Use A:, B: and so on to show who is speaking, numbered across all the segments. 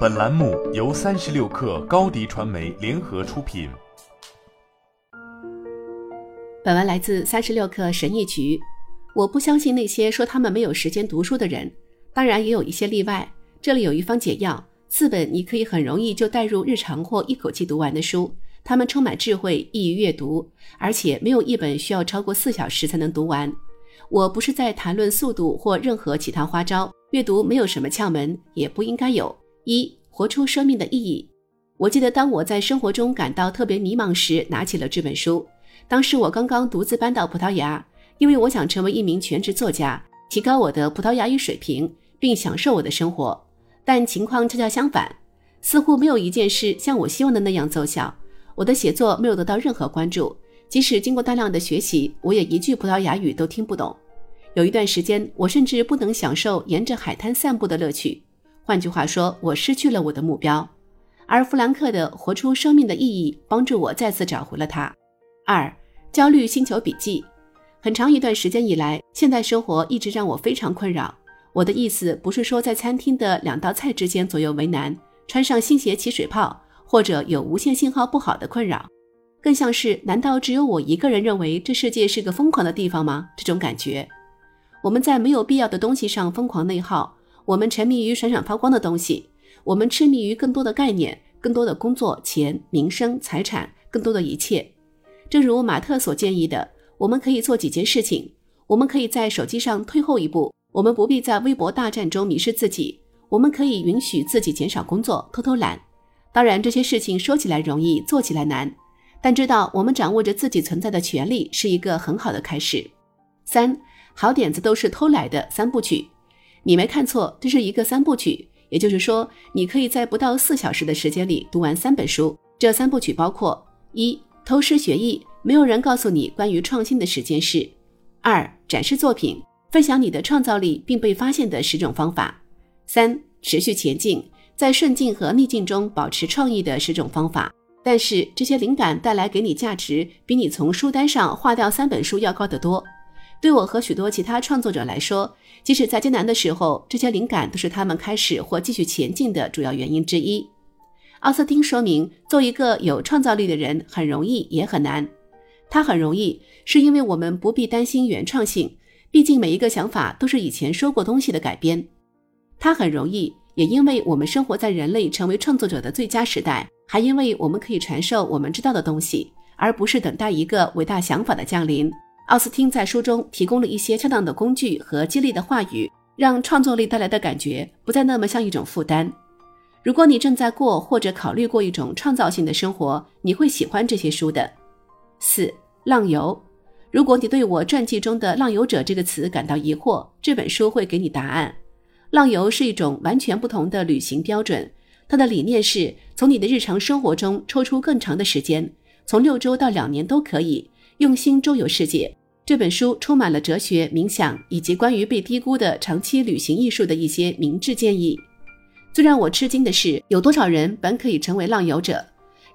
A: 本栏目由三十六氪高低传媒联合出品。
B: 本文来自三十六氪神译局。我不相信那些说他们没有时间读书的人，当然也有一些例外。这里有一方解药：四本你可以很容易就带入日常或一口气读完的书，它们充满智慧，易于阅读，而且没有一本需要超过四小时才能读完。我不是在谈论速度或任何其他花招，阅读没有什么窍门，也不应该有。一，活出生命的意义。我记得当我在生活中感到特别迷茫时，拿起了这本书。当时我刚刚独自搬到葡萄牙。因为我想成为一名全职作家，提高我的葡萄牙语水平，并享受我的生活，但情况恰恰相反，似乎没有一件事像我希望的那样奏效。我的写作没有得到任何关注，即使经过大量的学习，我也一句葡萄牙语都听不懂。有一段时间，我甚至不能享受沿着海滩散步的乐趣。换句话说，我失去了我的目标。而弗兰克的《活出生命的意义》帮助我再次找回了它。二，焦虑星球笔记。很长一段时间以来，现代生活一直让我非常困扰。我的意思不是说在餐厅的两道菜之间左右为难，穿上新鞋起水泡，或者有无线信号不好的困扰，更像是难道只有我一个人认为这世界是个疯狂的地方吗？这种感觉，我们在没有必要的东西上疯狂内耗，我们沉迷于闪闪发光的东西，我们痴迷于更多的概念、更多的工作、钱、名声、财产、更多的一切。正如马特所建议的。我们可以做几件事情。我们可以在手机上退后一步，我们不必在微博大战中迷失自己。我们可以允许自己减少工作，偷偷懒。当然，这些事情说起来容易，做起来难。但知道我们掌握着自己存在的权利是一个很好的开始。三，好点子都是偷来的三部曲。你没看错，这是一个三部曲。也就是说，你可以在不到四小时的时间里读完三本书。这三部曲包括一，偷师学艺。没有人告诉你关于创新的十件事。二、展示作品，分享你的创造力并被发现的十种方法。三、持续前进，在顺境和逆境中保持创意的十种方法。但是这些灵感带来给你价值，比你从书单上划掉三本书要高得多。对我和许多其他创作者来说，即使在艰难的时候，这些灵感都是他们开始或继续前进的主要原因之一。奥斯汀说明，做一个有创造力的人很容易，也很难。它很容易，是因为我们不必担心原创性，毕竟每一个想法都是以前说过东西的改编。它很容易，也因为我们生活在人类成为创作者的最佳时代，还因为我们可以传授我们知道的东西，而不是等待一个伟大想法的降临。奥斯汀在书中提供了一些恰当的工具和激励的话语，让创作力带来的感觉不再那么像一种负担。如果你正在过或者考虑过一种创造性的生活，你会喜欢这些书的。四浪游，如果你对我传记中的“浪游者”这个词感到疑惑，这本书会给你答案。浪游是一种完全不同的旅行标准，它的理念是从你的日常生活中抽出更长的时间，从六周到两年都可以，用心周游世界。这本书充满了哲学、冥想以及关于被低估的长期旅行艺术的一些明智建议。最让我吃惊的是，有多少人本可以成为浪游者？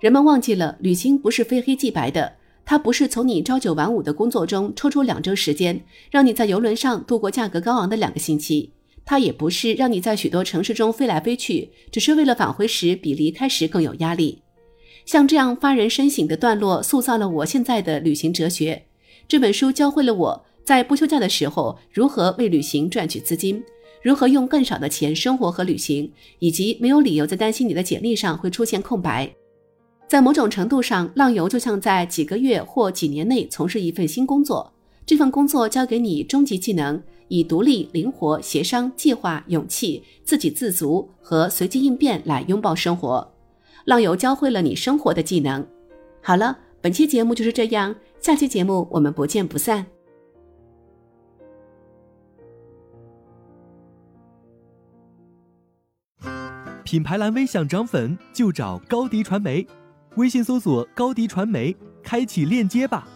B: 人们忘记了，旅行不是非黑即白的。它不是从你朝九晚五的工作中抽出两周时间，让你在游轮上度过价格高昂的两个星期；它也不是让你在许多城市中飞来飞去，只是为了返回时比离开时更有压力。像这样发人深省的段落，塑造了我现在的旅行哲学。这本书教会了我在不休假的时候如何为旅行赚取资金，如何用更少的钱生活和旅行，以及没有理由再担心你的简历上会出现空白。在某种程度上，浪游就像在几个月或几年内从事一份新工作。这份工作教给你终极技能，以独立、灵活、协商、计划、勇气、自给自足和随机应变来拥抱生活。浪游教会了你生活的技能。好了，本期节目就是这样，下期节目我们不见不散。
C: 品牌蓝 V 想涨粉就找高迪传媒。微信搜索高迪传媒，开启链接吧。